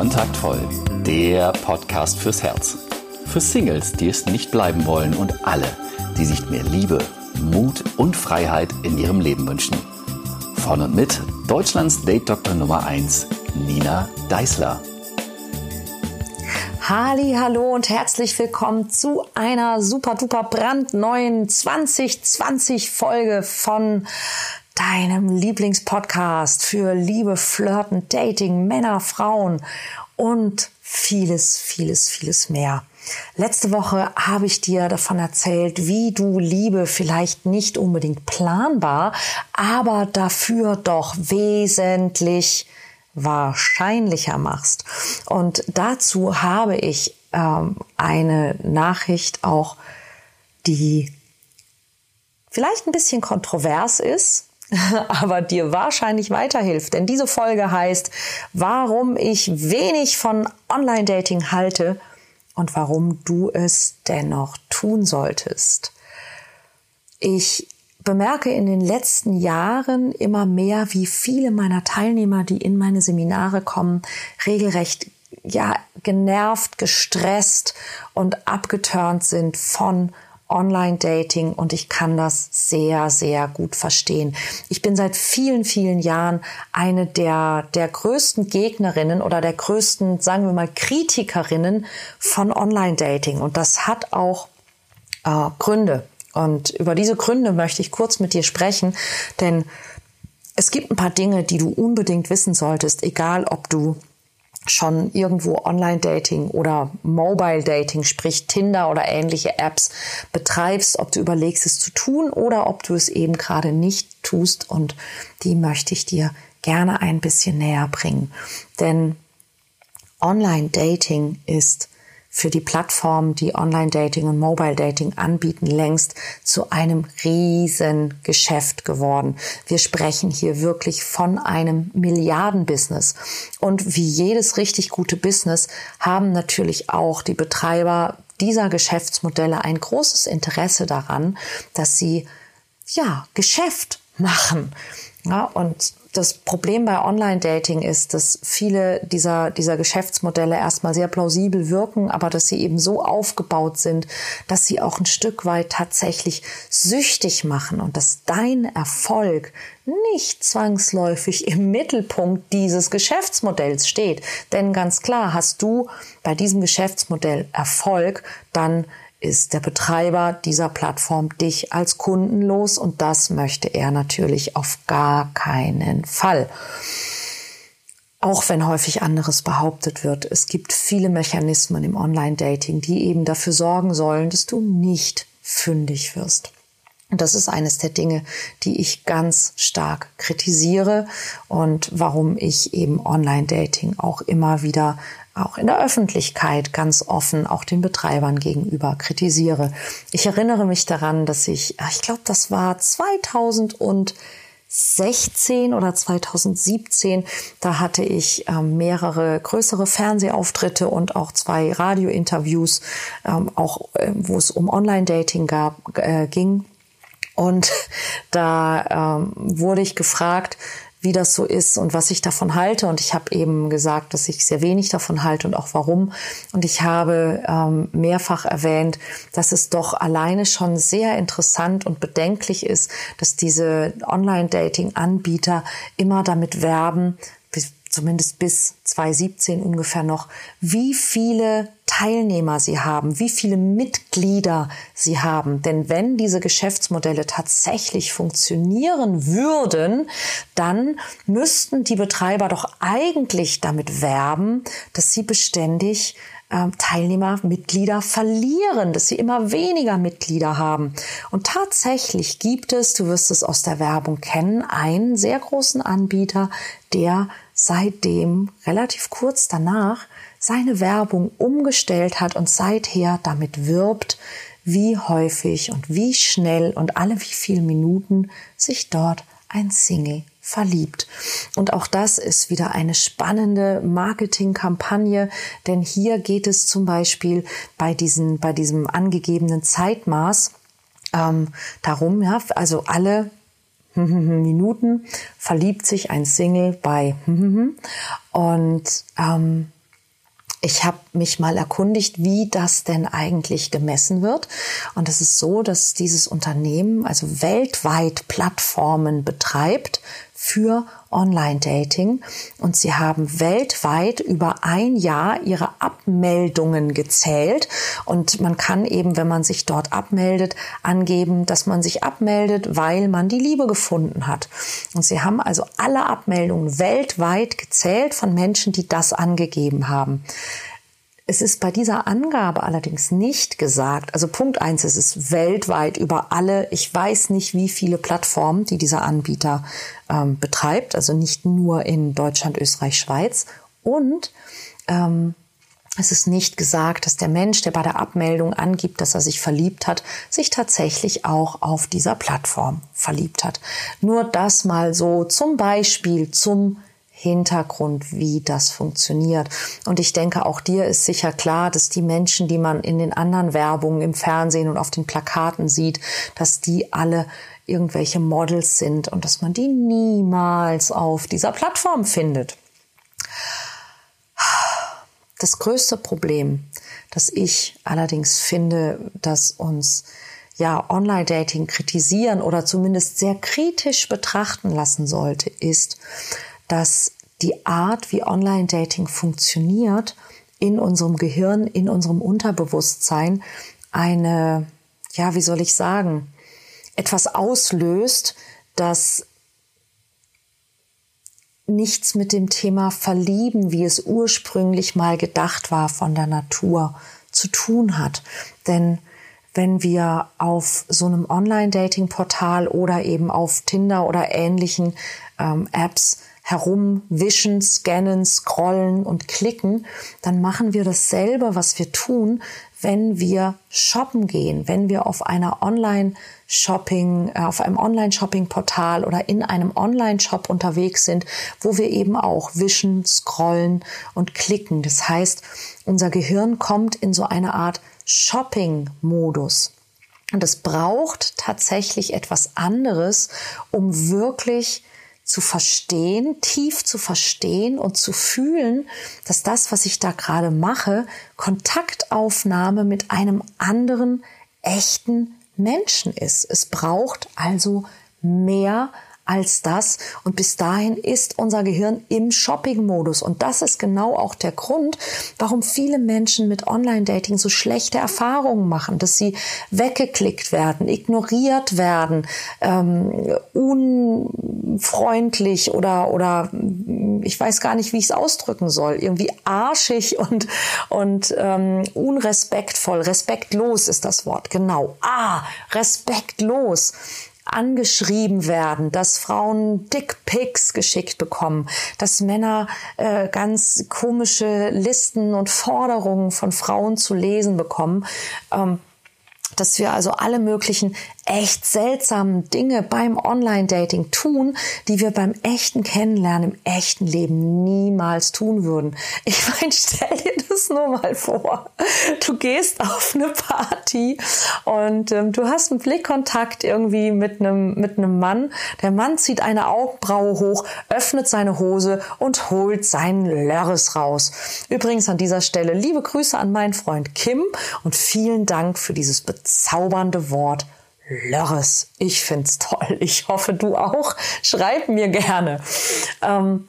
Kontaktvoll, der Podcast fürs Herz. Für Singles, die es nicht bleiben wollen und alle, die sich mehr Liebe, Mut und Freiheit in ihrem Leben wünschen. Von und mit Deutschlands Date-Doktor Nummer 1, Nina Deißler. Halli, hallo und herzlich willkommen zu einer super duper brandneuen 2020 Folge von deinem Lieblingspodcast für Liebe, Flirten, Dating, Männer, Frauen und vieles, vieles, vieles mehr. Letzte Woche habe ich dir davon erzählt, wie du Liebe vielleicht nicht unbedingt planbar, aber dafür doch wesentlich wahrscheinlicher machst. Und dazu habe ich ähm, eine Nachricht auch, die vielleicht ein bisschen kontrovers ist, aber dir wahrscheinlich weiterhilft. Denn diese Folge heißt, warum ich wenig von Online-Dating halte und warum du es dennoch tun solltest. Ich bemerke in den letzten Jahren immer mehr, wie viele meiner Teilnehmer, die in meine Seminare kommen, regelrecht ja genervt, gestresst und abgeturnt sind von Online-Dating und ich kann das sehr, sehr gut verstehen. Ich bin seit vielen, vielen Jahren eine der, der größten Gegnerinnen oder der größten, sagen wir mal, Kritikerinnen von Online-Dating und das hat auch äh, Gründe. Und über diese Gründe möchte ich kurz mit dir sprechen, denn es gibt ein paar Dinge, die du unbedingt wissen solltest, egal ob du schon irgendwo Online-Dating oder Mobile-Dating, sprich Tinder oder ähnliche Apps betreibst, ob du überlegst es zu tun oder ob du es eben gerade nicht tust und die möchte ich dir gerne ein bisschen näher bringen. Denn Online-Dating ist für die Plattformen, die Online-Dating und Mobile-Dating anbieten, längst zu einem riesen Geschäft geworden. Wir sprechen hier wirklich von einem Milliardenbusiness. Und wie jedes richtig gute Business haben natürlich auch die Betreiber dieser Geschäftsmodelle ein großes Interesse daran, dass sie ja Geschäft machen. Ja, und das Problem bei Online-Dating ist, dass viele dieser, dieser Geschäftsmodelle erstmal sehr plausibel wirken, aber dass sie eben so aufgebaut sind, dass sie auch ein Stück weit tatsächlich süchtig machen und dass dein Erfolg nicht zwangsläufig im Mittelpunkt dieses Geschäftsmodells steht. Denn ganz klar, hast du bei diesem Geschäftsmodell Erfolg, dann ist der Betreiber dieser Plattform dich als Kunden los und das möchte er natürlich auf gar keinen Fall. Auch wenn häufig anderes behauptet wird, es gibt viele Mechanismen im Online-Dating, die eben dafür sorgen sollen, dass du nicht fündig wirst. Und das ist eines der Dinge, die ich ganz stark kritisiere und warum ich eben Online-Dating auch immer wieder auch in der Öffentlichkeit ganz offen auch den Betreibern gegenüber kritisiere. Ich erinnere mich daran, dass ich, ich glaube, das war 2016 oder 2017, da hatte ich ähm, mehrere größere Fernsehauftritte und auch zwei Radiointerviews, ähm, auch äh, wo es um Online-Dating äh, ging. Und da ähm, wurde ich gefragt, wie das so ist und was ich davon halte. Und ich habe eben gesagt, dass ich sehr wenig davon halte und auch warum. Und ich habe ähm, mehrfach erwähnt, dass es doch alleine schon sehr interessant und bedenklich ist, dass diese Online-Dating-Anbieter immer damit werben, zumindest bis 2017 ungefähr noch, wie viele Teilnehmer sie haben, wie viele Mitglieder sie haben. Denn wenn diese Geschäftsmodelle tatsächlich funktionieren würden, dann müssten die Betreiber doch eigentlich damit werben, dass sie beständig ähm, Teilnehmer, Mitglieder verlieren, dass sie immer weniger Mitglieder haben. Und tatsächlich gibt es, du wirst es aus der Werbung kennen, einen sehr großen Anbieter, der seitdem relativ kurz danach seine Werbung umgestellt hat und seither damit wirbt, wie häufig und wie schnell und alle wie viele Minuten sich dort ein Single verliebt. Und auch das ist wieder eine spannende Marketingkampagne, denn hier geht es zum Beispiel bei diesen, bei diesem angegebenen Zeitmaß ähm, darum, ja, also alle Minuten verliebt sich ein Single bei und ähm, ich habe mich mal erkundigt, wie das denn eigentlich gemessen wird. Und es ist so, dass dieses Unternehmen also weltweit Plattformen betreibt für Online-Dating und sie haben weltweit über ein Jahr ihre Abmeldungen gezählt und man kann eben, wenn man sich dort abmeldet, angeben, dass man sich abmeldet, weil man die Liebe gefunden hat. Und sie haben also alle Abmeldungen weltweit gezählt von Menschen, die das angegeben haben. Es ist bei dieser Angabe allerdings nicht gesagt, also Punkt eins, es ist weltweit über alle, ich weiß nicht wie viele Plattformen, die dieser Anbieter ähm, betreibt, also nicht nur in Deutschland, Österreich, Schweiz. Und ähm, es ist nicht gesagt, dass der Mensch, der bei der Abmeldung angibt, dass er sich verliebt hat, sich tatsächlich auch auf dieser Plattform verliebt hat. Nur das mal so zum Beispiel zum Hintergrund, wie das funktioniert. Und ich denke, auch dir ist sicher klar, dass die Menschen, die man in den anderen Werbungen im Fernsehen und auf den Plakaten sieht, dass die alle irgendwelche Models sind und dass man die niemals auf dieser Plattform findet. Das größte Problem, das ich allerdings finde, dass uns ja Online-Dating kritisieren oder zumindest sehr kritisch betrachten lassen sollte, ist, dass die Art, wie Online-Dating funktioniert, in unserem Gehirn, in unserem Unterbewusstsein eine, ja, wie soll ich sagen, etwas auslöst, das nichts mit dem Thema Verlieben, wie es ursprünglich mal gedacht war von der Natur, zu tun hat. Denn wenn wir auf so einem Online-Dating-Portal oder eben auf Tinder oder ähnlichen ähm, Apps herumwischen, scannen, scrollen und klicken, dann machen wir dasselbe, was wir tun, wenn wir shoppen gehen, wenn wir auf einer Online-Shopping, äh, auf einem Online-Shopping-Portal oder in einem Online-Shop unterwegs sind, wo wir eben auch wischen, scrollen und klicken. Das heißt, unser Gehirn kommt in so eine Art Shopping-Modus. Und es braucht tatsächlich etwas anderes, um wirklich zu verstehen, tief zu verstehen und zu fühlen, dass das, was ich da gerade mache, Kontaktaufnahme mit einem anderen echten Menschen ist. Es braucht also mehr als das. Und bis dahin ist unser Gehirn im Shopping-Modus. Und das ist genau auch der Grund, warum viele Menschen mit Online-Dating so schlechte Erfahrungen machen, dass sie weggeklickt werden, ignoriert werden, ähm, unfreundlich oder, oder ich weiß gar nicht, wie ich es ausdrücken soll, irgendwie arschig und, und ähm, unrespektvoll, respektlos ist das Wort, genau. Ah, respektlos angeschrieben werden, dass Frauen Dickpics geschickt bekommen, dass Männer äh, ganz komische Listen und Forderungen von Frauen zu lesen bekommen. Ähm, dass wir also alle möglichen echt seltsamen Dinge beim Online-Dating tun, die wir beim echten Kennenlernen im echten Leben niemals tun würden. Ich meine, stell dir das nur mal vor. Du gehst auf eine Party und ähm, du hast einen Blickkontakt irgendwie mit einem, mit einem Mann. Der Mann zieht eine Augenbraue hoch, öffnet seine Hose und holt seinen Lörres raus. Übrigens an dieser Stelle liebe Grüße an meinen Freund Kim und vielen Dank für dieses bezaubernde Wort Lörres. Ich find's toll. Ich hoffe, du auch. Schreib mir gerne. Ähm,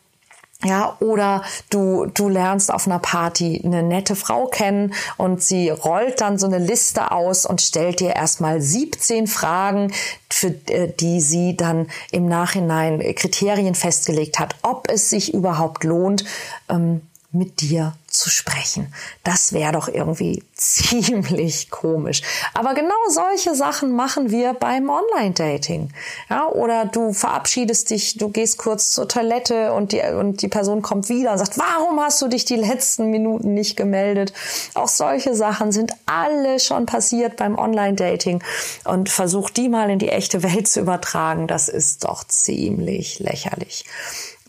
ja, oder du, du lernst auf einer Party eine nette Frau kennen und sie rollt dann so eine Liste aus und stellt dir erstmal 17 Fragen, für äh, die sie dann im Nachhinein Kriterien festgelegt hat, ob es sich überhaupt lohnt, ähm, mit dir zu sprechen. Das wäre doch irgendwie ziemlich komisch. Aber genau solche Sachen machen wir beim Online-Dating. Ja, oder du verabschiedest dich, du gehst kurz zur Toilette und die, und die Person kommt wieder und sagt, warum hast du dich die letzten Minuten nicht gemeldet? Auch solche Sachen sind alle schon passiert beim Online-Dating und versuch die mal in die echte Welt zu übertragen. Das ist doch ziemlich lächerlich.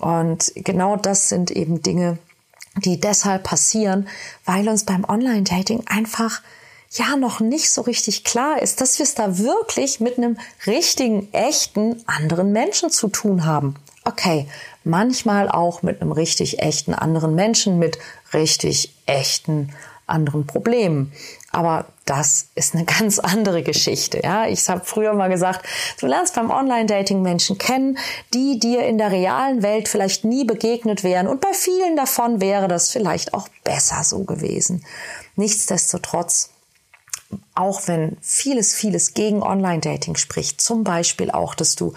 Und genau das sind eben Dinge, die deshalb passieren, weil uns beim Online-Dating einfach ja noch nicht so richtig klar ist, dass wir es da wirklich mit einem richtigen, echten anderen Menschen zu tun haben. Okay, manchmal auch mit einem richtig echten anderen Menschen, mit richtig echten anderen Problemen. Aber das ist eine ganz andere Geschichte. Ja, ich habe früher mal gesagt, du lernst beim Online-Dating Menschen kennen, die dir in der realen Welt vielleicht nie begegnet wären. Und bei vielen davon wäre das vielleicht auch besser so gewesen. Nichtsdestotrotz auch wenn vieles, vieles gegen Online-Dating spricht, zum Beispiel auch, dass du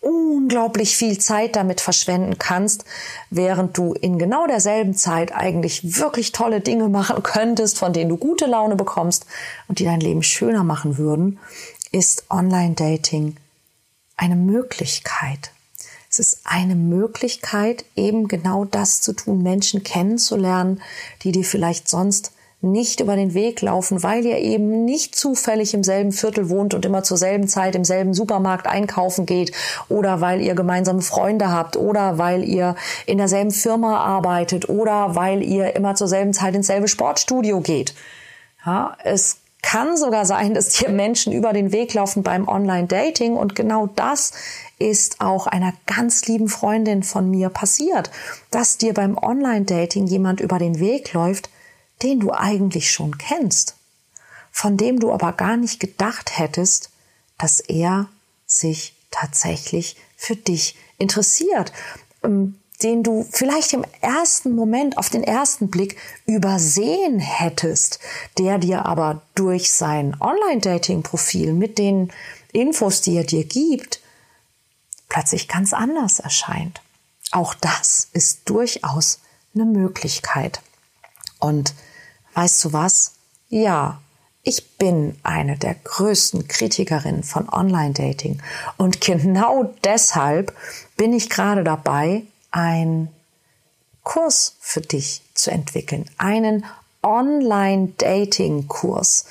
unglaublich viel Zeit damit verschwenden kannst, während du in genau derselben Zeit eigentlich wirklich tolle Dinge machen könntest, von denen du gute Laune bekommst und die dein Leben schöner machen würden, ist Online-Dating eine Möglichkeit. Es ist eine Möglichkeit, eben genau das zu tun, Menschen kennenzulernen, die dir vielleicht sonst nicht über den Weg laufen, weil ihr eben nicht zufällig im selben Viertel wohnt und immer zur selben Zeit im selben Supermarkt einkaufen geht oder weil ihr gemeinsame Freunde habt oder weil ihr in derselben Firma arbeitet oder weil ihr immer zur selben Zeit ins selbe Sportstudio geht. Ja, es kann sogar sein, dass dir Menschen über den Weg laufen beim Online-Dating und genau das ist auch einer ganz lieben Freundin von mir passiert, dass dir beim Online-Dating jemand über den Weg läuft, den du eigentlich schon kennst, von dem du aber gar nicht gedacht hättest, dass er sich tatsächlich für dich interessiert, ähm, den du vielleicht im ersten Moment, auf den ersten Blick übersehen hättest, der dir aber durch sein Online-Dating-Profil mit den Infos, die er dir gibt, plötzlich ganz anders erscheint. Auch das ist durchaus eine Möglichkeit. Und weißt du was? Ja, ich bin eine der größten Kritikerinnen von Online-Dating. Und genau deshalb bin ich gerade dabei, einen Kurs für dich zu entwickeln. Einen Online-Dating-Kurs.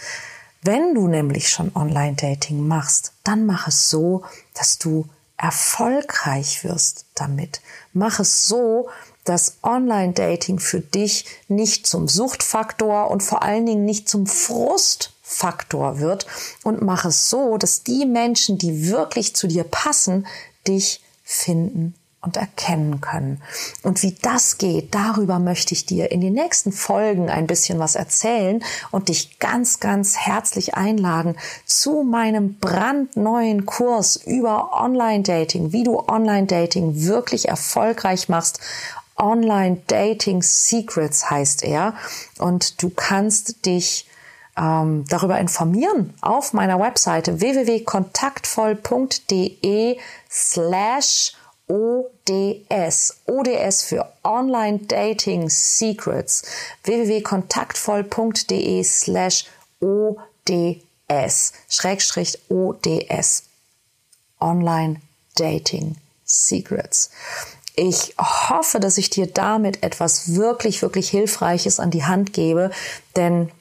Wenn du nämlich schon Online-Dating machst, dann mach es so, dass du erfolgreich wirst damit. Mach es so, dass Online-Dating für dich nicht zum Suchtfaktor und vor allen Dingen nicht zum Frustfaktor wird und mach es so, dass die Menschen, die wirklich zu dir passen, dich finden und erkennen können. Und wie das geht, darüber möchte ich dir in den nächsten Folgen ein bisschen was erzählen und dich ganz, ganz herzlich einladen zu meinem brandneuen Kurs über Online-Dating, wie du Online-Dating wirklich erfolgreich machst Online Dating Secrets heißt er. Und du kannst dich ähm, darüber informieren auf meiner Webseite www.kontaktvoll.de slash ODS. ODS für Online Dating Secrets. www.kontaktvoll.de slash ODS. Schrägstrich ODS. Online Dating Secrets. Ich hoffe, dass ich dir damit etwas wirklich, wirklich Hilfreiches an die Hand gebe, denn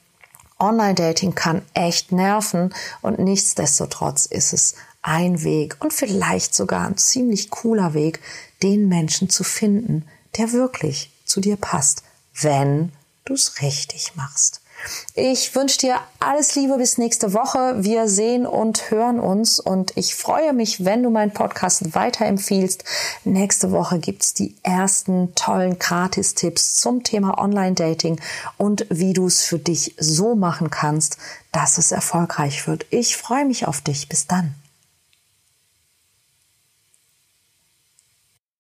Online-Dating kann echt nerven und nichtsdestotrotz ist es ein Weg und vielleicht sogar ein ziemlich cooler Weg, den Menschen zu finden, der wirklich zu dir passt, wenn du es richtig machst. Ich wünsche dir alles Liebe bis nächste Woche. Wir sehen und hören uns und ich freue mich, wenn du meinen Podcast weiterempfiehlst. Nächste Woche gibt's die ersten tollen Gratis-Tipps zum Thema Online-Dating und wie du es für dich so machen kannst, dass es erfolgreich wird. Ich freue mich auf dich. Bis dann.